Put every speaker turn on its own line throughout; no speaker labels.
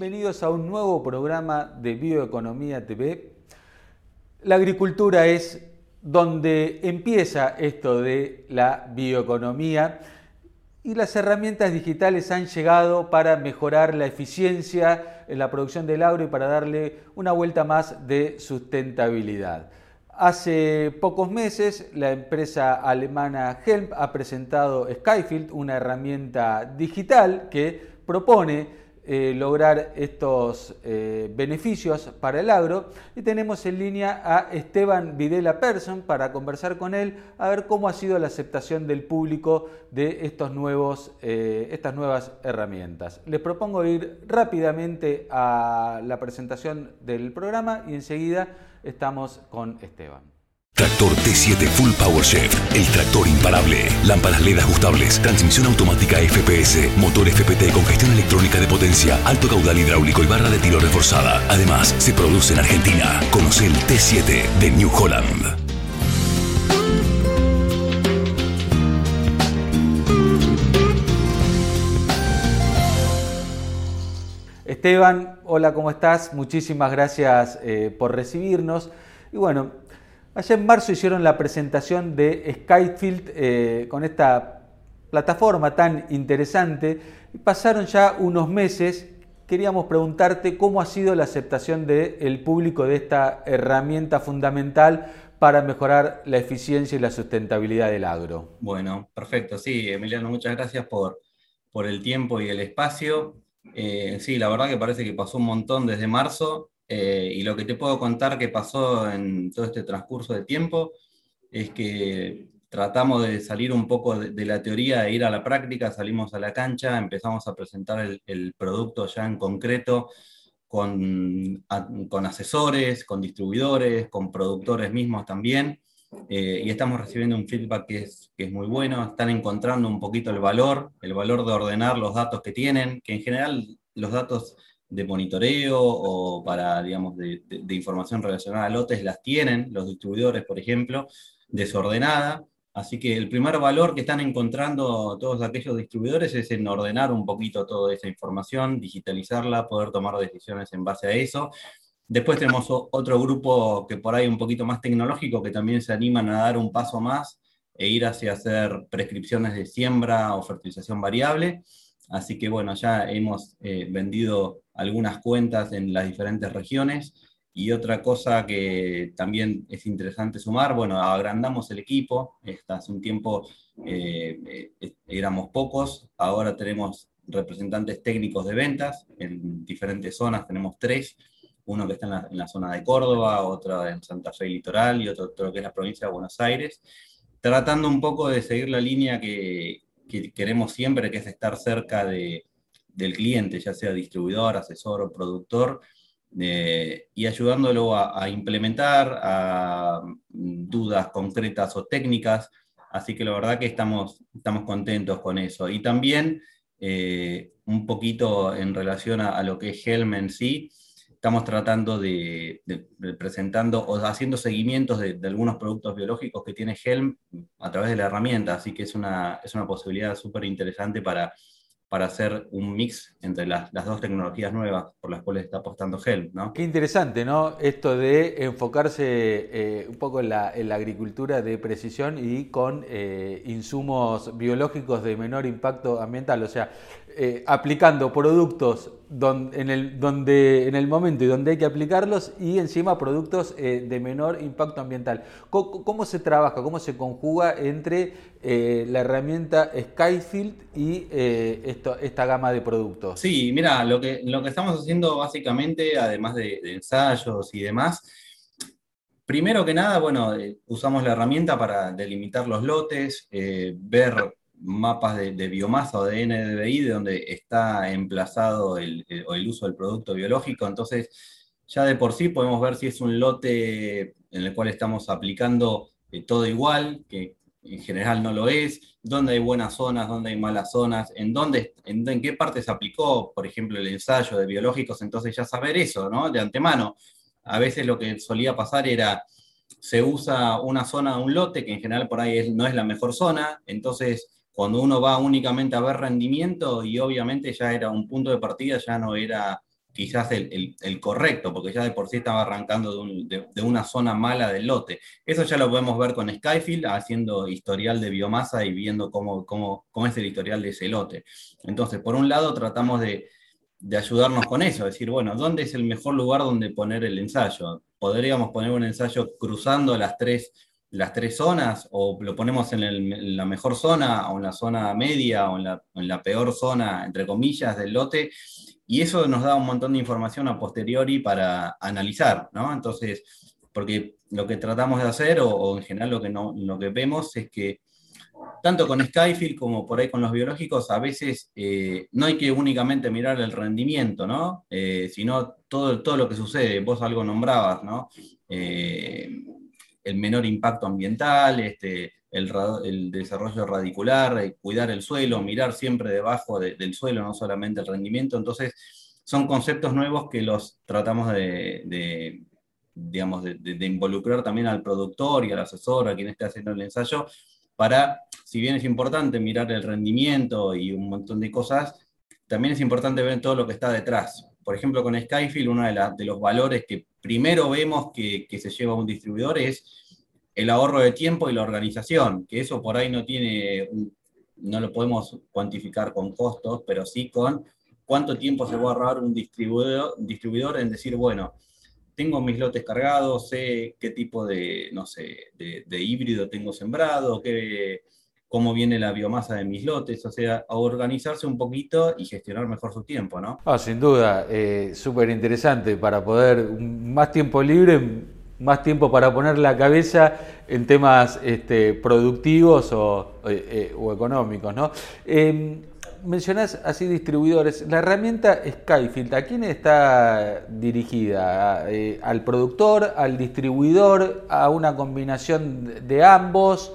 bienvenidos a un nuevo programa de Bioeconomía TV. La agricultura es donde empieza esto de la bioeconomía y las herramientas digitales han llegado para mejorar la eficiencia en la producción del agro y para darle una vuelta más de sustentabilidad. Hace pocos meses la empresa alemana Helm ha presentado Skyfield, una herramienta digital que propone eh, lograr estos eh, beneficios para el agro. Y tenemos en línea a Esteban Videla Persson para conversar con él a ver cómo ha sido la aceptación del público de estos nuevos, eh, estas nuevas herramientas. Les propongo ir rápidamente a la presentación del programa y enseguida estamos con Esteban.
Tractor T7 Full Power Chef, el tractor imparable. Lámparas LED ajustables, transmisión automática FPS, motor FPT con gestión electrónica de potencia, alto caudal hidráulico y barra de tiro reforzada. Además, se produce en Argentina. Conoce el T7 de New Holland.
Esteban, hola, ¿cómo estás? Muchísimas gracias eh, por recibirnos. Y bueno, Allá en marzo hicieron la presentación de Skyfield eh, con esta plataforma tan interesante y pasaron ya unos meses. Queríamos preguntarte cómo ha sido la aceptación del público de esta herramienta fundamental para mejorar la eficiencia y la sustentabilidad del agro.
Bueno, perfecto. Sí, Emiliano, muchas gracias por, por el tiempo y el espacio. Eh, sí, la verdad que parece que pasó un montón desde marzo eh, y lo que te puedo contar que pasó en todo este transcurso de tiempo es que tratamos de salir un poco de, la teoría e ir a la práctica, salimos a la cancha, empezamos a presentar el, producto ya en concreto con, con, asesores, con distribuidores, con productores mismos también. Eh, y estamos recibiendo un feedback que es, que es muy bueno, están encontrando un poquito el valor, el valor de ordenar los datos que tienen, que en general los datos de monitoreo o para, digamos, de, información relacionada a lotes las tienen los distribuidores, por ejemplo, desordenada. Así que el primer valor que están encontrando todos aquellos distribuidores es en ordenar un poquito toda esa información, digitalizarla, poder tomar decisiones en base a eso. Después tenemos otro grupo que por ahí un poquito más tecnológico que también se animan a dar un paso más e ir hacia hacer prescripciones de siembra o fertilización variable. Así que bueno, ya hemos eh, vendido algunas cuentas en las diferentes regiones. Y otra cosa que también es interesante sumar, bueno, agrandamos el equipo. hace un tiempo eh, eh, éramos pocos, ahora tenemos representantes técnicos de ventas en diferentes zonas, tenemos tres, uno que está en la, zona de Córdoba, otro en Santa Fe Litoral y otro, otro, que es la provincia de Buenos Aires, tratando un poco de seguir la línea que, que queremos siempre, que es estar cerca de, del cliente, ya sea distribuidor, asesor o productor, eh, y ayudándolo a, implementar mm, dudas concretas o técnicas. Así que la verdad que estamos, estamos contentos con eso. Y también eh, un poquito en relación a, lo que es Helm en sí, estamos tratando de, presentando o haciendo seguimientos de, algunos productos biológicos que tiene Helm a través de la herramienta, así que es una, es una posibilidad súper interesante para, para hacer un mix entre las, dos tecnologías nuevas por las cuales está apostando Helm. ¿no?
Qué interesante, ¿no? Esto de enfocarse eh, un poco en la, en la, agricultura de precisión y con eh, insumos biológicos de menor impacto ambiental, o sea, eh, aplicando productos en, el, donde, en el momento y donde hay que aplicarlos y encima productos eh, de menor impacto ambiental. ¿Cómo, se trabaja, cómo se conjuga entre eh, la herramienta Skyfield y esta gama de productos?
Sí, mira, lo que, lo que estamos haciendo básicamente, además de, ensayos y demás, Primero que nada, bueno, usamos la herramienta para delimitar los lotes, ver mapas de, biomasa o de NDVI de donde está emplazado el, uso del producto biológico. Entonces, ya de por sí podemos ver si es un lote en el cual estamos aplicando eh, todo igual, que en general no lo es, dónde hay buenas zonas, dónde hay malas zonas, en, en, qué parte se aplicó, por ejemplo, el ensayo de biológicos, entonces ya saber eso, ¿no? De antemano. A veces lo que solía pasar era, se usa una zona un lote, que en general por ahí no es la mejor zona, entonces cuando uno va únicamente a ver rendimiento y obviamente ya era un punto de partida, ya no era quizás el, correcto, porque ya de por sí estaba arrancando de, una zona mala del lote. Eso ya lo podemos ver con Skyfield haciendo historial de biomasa y viendo cómo, es el historial de ese lote. Entonces, por un lado, tratamos de, de ayudarnos con eso, decir, bueno, ¿dónde es el mejor lugar donde poner el ensayo? ¿Podríamos poner un ensayo cruzando las tres las tres zonas o lo ponemos en, la mejor zona o en la zona media o en la, peor zona, entre comillas, del lote. Y eso nos da un montón de información a posteriori para analizar, ¿no? Entonces, porque lo que tratamos de hacer, o, en general lo que, no, lo que vemos, es que tanto con Skyfield como por ahí con los biológicos, a veces eh, no hay que únicamente mirar el rendimiento, ¿no? Eh, sino todo, todo lo que sucede. Vos algo nombrabas, ¿no? Eh, el menor impacto ambiental, este, el, desarrollo radicular, eh, cuidar el suelo, mirar siempre debajo del suelo, no solamente el rendimiento. Entonces, son conceptos nuevos que los tratamos de, digamos, de, involucrar también al productor y al asesor, a quien esté haciendo el ensayo, para, si bien es importante mirar el rendimiento y un montón de cosas, también es importante ver todo lo que está detrás. Por ejemplo, con Skyfield, uno de, los valores que primero vemos que, se lleva un distribuidor es el ahorro de tiempo y la organización, que eso por ahí no tiene, no lo podemos cuantificar con costos, pero sí con cuánto tiempo se va a ahorrar un distribuidor, en decir, bueno, tengo mis lotes cargados, sé qué tipo de, no sé, de, híbrido tengo sembrado, qué, cómo viene la biomasa de mis lotes, o sea, a organizarse un poquito y gestionar mejor su tiempo, ¿no?
Ah, sin duda, eh, súper interesante para poder más tiempo libre más tiempo para poner la cabeza en temas este, productivos o, eh, eh, económicos. ¿no? Em, mencionás así distribuidores. La herramienta Skyfield, ¿a quién está dirigida? Eh, ¿Al productor, al distribuidor, a una combinación de ambos?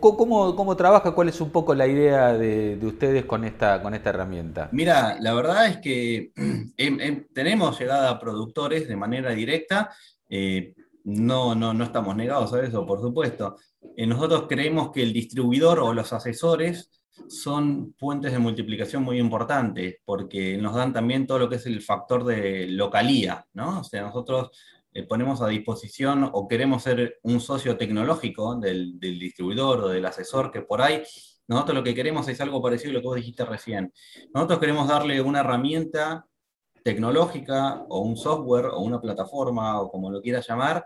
¿Cómo, trabaja? ¿Cuál es un poco la idea de, ustedes con esta, con esta herramienta?
Mira, la verdad es que em, em, tenemos llegada a productores de manera directa eh, no, no, no estamos negados a eso, por supuesto. Eh, nosotros creemos que el distribuidor o los asesores son puentes de multiplicación muy importantes, porque nos dan también todo lo que es el factor de localía, ¿no? O sea, nosotros eh, ponemos a disposición o queremos ser un socio tecnológico del, del, distribuidor o del asesor, que por ahí nosotros lo que queremos es algo parecido a lo que vos dijiste recién. Nosotros queremos darle una herramienta tecnológica o un software o una plataforma o como lo quieras llamar,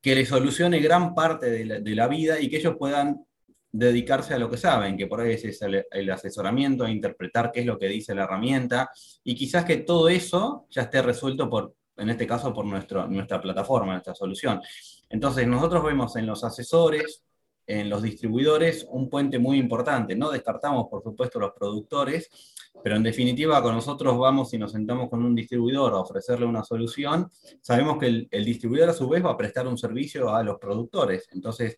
que le solucione gran parte de la, vida y que ellos puedan dedicarse a lo que saben, que por ahí es el, asesoramiento, a interpretar qué es lo que dice la herramienta, y quizás que todo eso ya esté resuelto por, en este caso, por nuestro, nuestra plataforma, nuestra solución. Entonces, nosotros vemos en los asesores, en los distribuidores, un puente muy importante. No descartamos, por supuesto, los productores, pero en definitiva, con nosotros vamos y nos sentamos con un distribuidor a ofrecerle una solución, sabemos que el, distribuidor a su vez va a prestar un servicio a los productores. Entonces,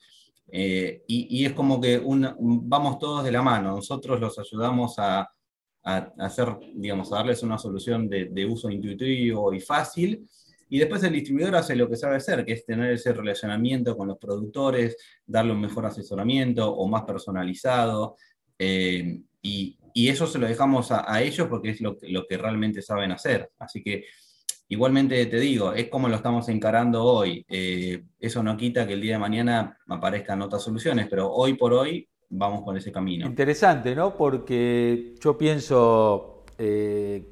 eh, y, es como que vamos todos de la mano. Nosotros los ayudamos a, hacer, digamos, a darles una solución de, de uso intuitivo y fácil y después el distribuidor hace lo que sabe hacer, que es tener ese relacionamiento con los productores, darle un mejor asesoramiento o más personalizado. Eh, y, eso se lo dejamos a, ellos porque es lo, lo, que realmente saben hacer. Así que igualmente te digo, es como lo estamos encarando hoy. Eh, eso no quita que el día de mañana aparezcan otras soluciones, pero hoy por hoy vamos por ese camino.
Interesante, ¿no? Porque yo pienso, eh,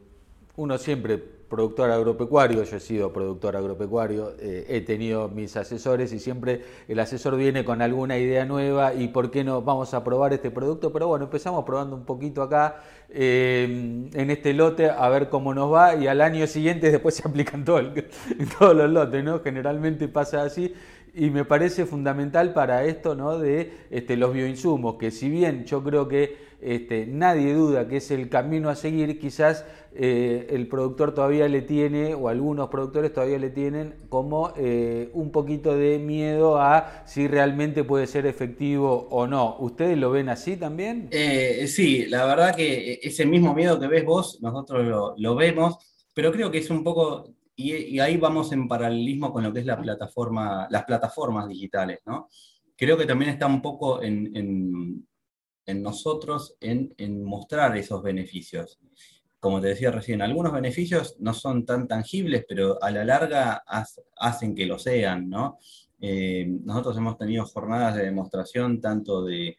uno siempre productor agropecuario, yo he sido productor agropecuario, eh, he tenido mis asesores y siempre el asesor viene con alguna idea nueva y por qué no vamos a probar este producto, pero bueno, empezamos probando un poquito acá eh, en este lote a ver cómo nos va y al año siguiente después se aplican todo todos los lotes, ¿no? Generalmente pasa así y me parece fundamental para esto ¿no? de este, los bioinsumos, que si bien yo creo que este, nadie duda que es el camino a seguir, quizás eh, el productor todavía le tiene, o algunos productores todavía le tienen como eh, un poquito de miedo a si realmente puede ser efectivo o no. ¿Ustedes lo ven así también?
Eh, sí, la verdad que ese mismo miedo que ves vos, nosotros lo, vemos, pero creo que es un poco y, ahí vamos en paralelismo con lo que es la plataforma, las plataformas digitales, ¿no? Creo que también está un poco en, en nosotros en, mostrar esos beneficios. como te decía recién, algunos beneficios no son tan tangibles, pero a la larga hacen que lo sean, ¿no? Eh, nosotros hemos tenido jornadas de demostración tanto de,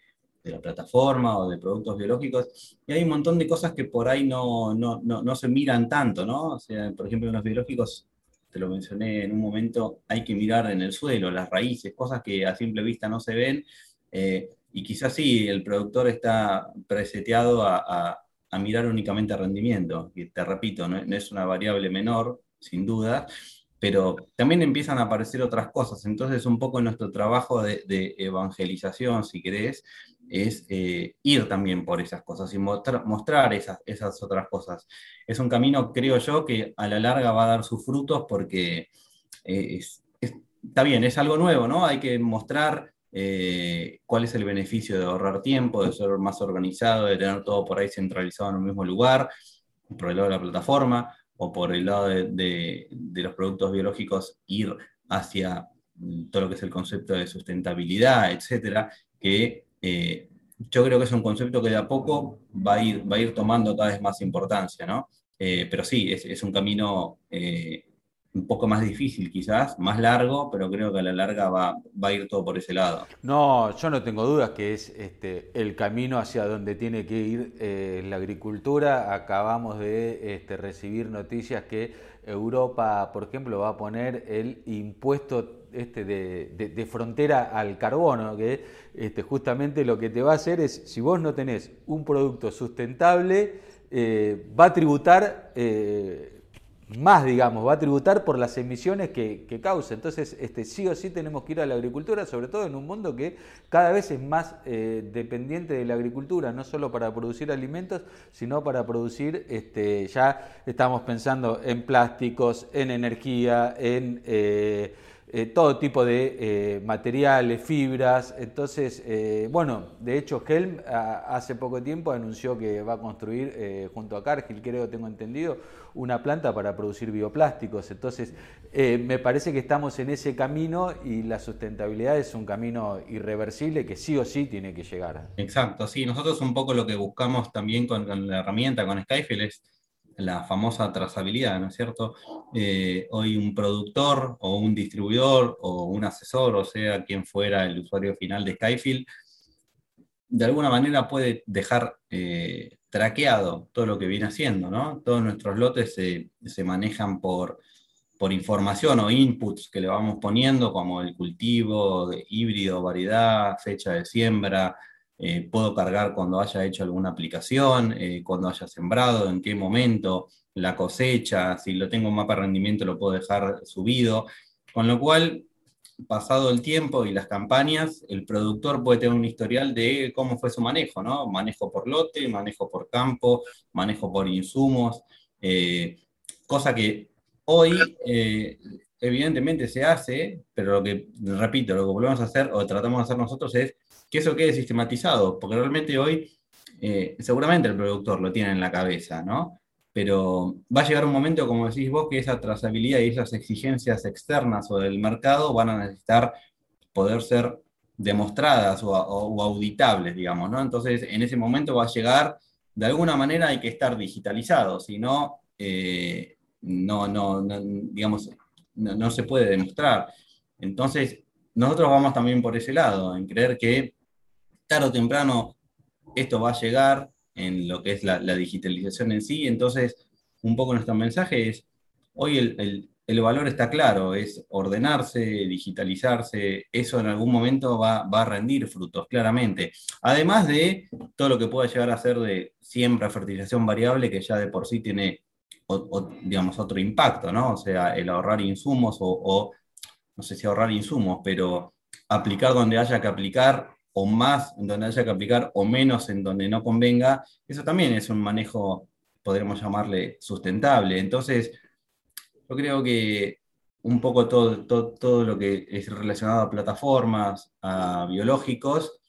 la plataforma o de productos biológicos, y hay un montón de cosas que por ahí no, no, se miran tanto, ¿no? O sea, por ejemplo, en los biológicos, te lo mencioné en un momento, hay que mirar en el suelo, las raíces, cosas que a simple vista no se ven, eh, y quizás sí, el productor está preseteado a, mirar únicamente rendimiento, y te repito, no, es una variable menor, sin duda, pero también empiezan a aparecer otras cosas. Entonces, un poco nuestro trabajo de, evangelización, si querés, es eh, ir también por esas cosas y mostrar esas, esas otras cosas. Es un camino, creo yo, que a la larga va a dar sus frutos porque eh, está bien, es algo nuevo, ¿no? Hay que mostrar eh, cuál es el beneficio de ahorrar tiempo, de ser más organizado, de tener todo por ahí centralizado en un mismo lugar, por el lado de la plataforma o por el lado de, los productos biológicos, ir hacia todo lo que es el concepto de sustentabilidad, etcétera, que eh, yo creo que es un concepto que de a poco va a ir, va a ir tomando cada vez más importancia, ¿no? Eh, pero sí, es, un camino eh, un poco más difícil quizás, más largo, pero creo que a la larga va, a ir todo por ese lado.
No, yo no tengo dudas que es este, el camino hacia donde tiene que ir eh, la agricultura. Acabamos de este, recibir noticias que Europa, por ejemplo, va a poner el impuesto este de, frontera al carbono, que este, justamente lo que te va a hacer es, si vos no tenés un producto sustentable, eh, va a tributar... Eh, más, digamos, va a tributar por las emisiones que, causa. Entonces, este, sí o sí tenemos que ir a la agricultura, sobre todo en un mundo que cada vez es más eh, dependiente de la agricultura, no solo para producir alimentos, sino para producir, este, ya estamos pensando en plásticos, en energía, en... Eh, eh, todo tipo de eh, materiales, fibras. Entonces, eh, bueno, de hecho, Helm hace poco tiempo anunció que va a construir, junto a Cargill, creo, tengo entendido, una planta para producir bioplásticos. Entonces, me parece que estamos en ese camino y la sustentabilidad es un camino irreversible que sí o sí tiene que llegar.
Exacto, sí. Nosotros un poco lo que buscamos también con, con la herramienta, con Skyfield, es la famosa trazabilidad, ¿no es cierto? Eh, hoy un productor o un distribuidor o un asesor, o sea, quien fuera el usuario final de Skyfield, de alguna manera puede dejar eh, traqueado todo lo que viene haciendo, ¿no? Todos nuestros lotes se, manejan por, por información o inputs que le vamos poniendo, como el cultivo, híbrido, variedad, fecha de siembra, eh, puedo cargar cuando haya hecho alguna aplicación, eh, cuando haya sembrado, en qué momento, la cosecha, si lo tengo un mapa de rendimiento lo puedo dejar subido, con lo cual, pasado el tiempo y las campañas, el productor puede tener un historial de cómo fue su manejo, ¿no? Manejo por lote, manejo por campo, manejo por insumos, eh, cosa que hoy evidentemente se hace, pero lo que, repito, lo que volvemos a hacer o tratamos de hacer nosotros es que eso quede sistematizado, porque realmente hoy eh, seguramente el productor lo tiene en la cabeza, ¿no? Pero va a llegar un momento, como decís vos, que esa trazabilidad y esas exigencias externas o del mercado van a necesitar poder ser demostradas o, auditables, digamos, ¿no? Entonces, en ese momento va a llegar, de alguna manera hay que estar digitalizado, si no, eh, no, no, digamos, no, no, se puede demostrar. Entonces, nosotros vamos también por ese lado, en creer que tarde o temprano esto va a llegar en lo que es la, digitalización en sí. Entonces, un poco nuestro mensaje es, hoy el, valor está claro, es ordenarse, digitalizarse, eso en algún momento va, a rendir frutos, claramente. Además de todo lo que pueda llegar a ser de siembra, fertilización variable, que ya de por sí tiene, digamos, otro impacto, ¿no? O sea, el ahorrar insumos o no sé si ahorrar insumos, pero aplicar donde haya que aplicar o más en donde haya que aplicar o menos en donde no convenga, eso también es un manejo, podríamos llamarle, sustentable. Entonces, yo creo que un poco todo, todo, lo que es relacionado a plataformas, a biológicos,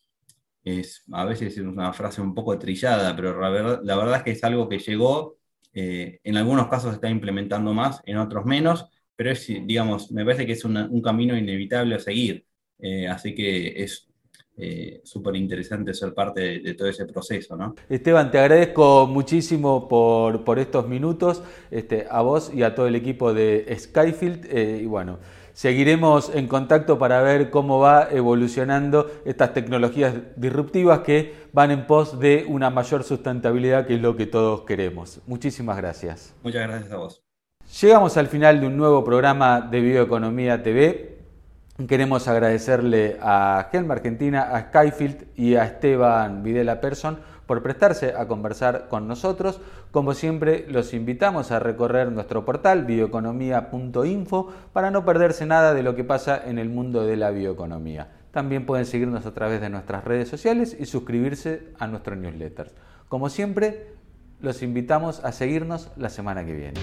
es a veces es una frase un poco trillada, pero la verdad, es que es algo que llegó, eh, en algunos casos está implementando más, en otros menos, pero es, digamos, me parece que es un camino inevitable a seguir. Eh, así que es eh, súper interesante ser parte de, todo ese proceso. ¿no?
Esteban, te agradezco muchísimo por, estos minutos, este, a vos y a todo el equipo de Skyfield. Eh, y bueno, seguiremos en contacto para ver cómo va evolucionando estas tecnologías disruptivas que van en pos de una mayor sustentabilidad, que es lo que todos queremos. Muchísimas gracias.
Muchas gracias a vos.
Llegamos al final de un nuevo programa de Bioeconomía TV. Queremos agradecerle a Helm Argentina, a Skyfield y a Esteban Videla Persson por prestarse a conversar con nosotros. Como siempre, los invitamos a recorrer nuestro portal bioeconomía.info para no perderse nada de lo que pasa en el mundo de la bioeconomía. También pueden seguirnos a través de nuestras redes sociales y suscribirse a nuestro newsletter. Como siempre, los invitamos a seguirnos la semana que viene.